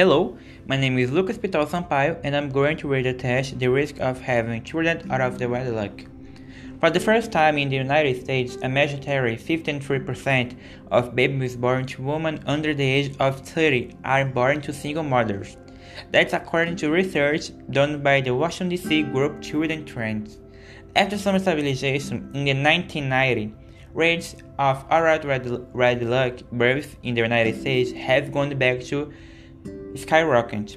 Hello, my name is Lucas Pitol Sampaio and I'm going to read a test the risk of having children out of the wedlock. For the first time in the United States, a mandatory 53% of babies born to women under the age of 30 are born to single mothers. That's according to research done by the Washington DC group Children Trends. After some stabilization in the 1990s, rates of adult wedlock births in the United States have gone back to skyrocketed.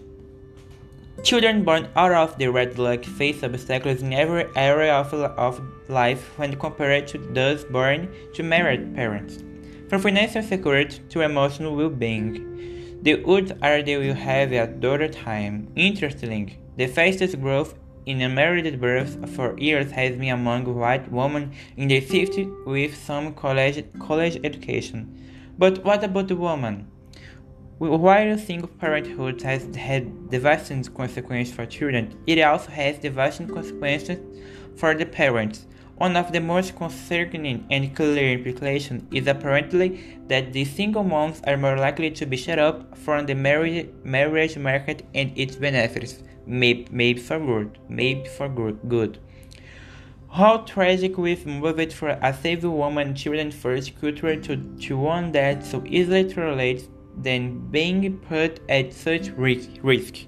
Children born out of the wedlock face obstacles in every area of, of life when compared to those born to married parents, from financial security to emotional well-being. The odds are they will have a daughter time. Interestingly, the fastest growth in unmarried births for years has been among white women in the 50s with some college, college education. But what about the woman? While single parenthood has had devastating consequences for children, it also has devastating consequences for the parents. One of the most concerning and clear implications is apparently that the single moms are more likely to be shut up from the marriage, marriage market and its benefits, maybe, maybe for good, maybe for good. How tragic we've moved from a saving woman children first culture to, to one that so easily relates than being put at such risk.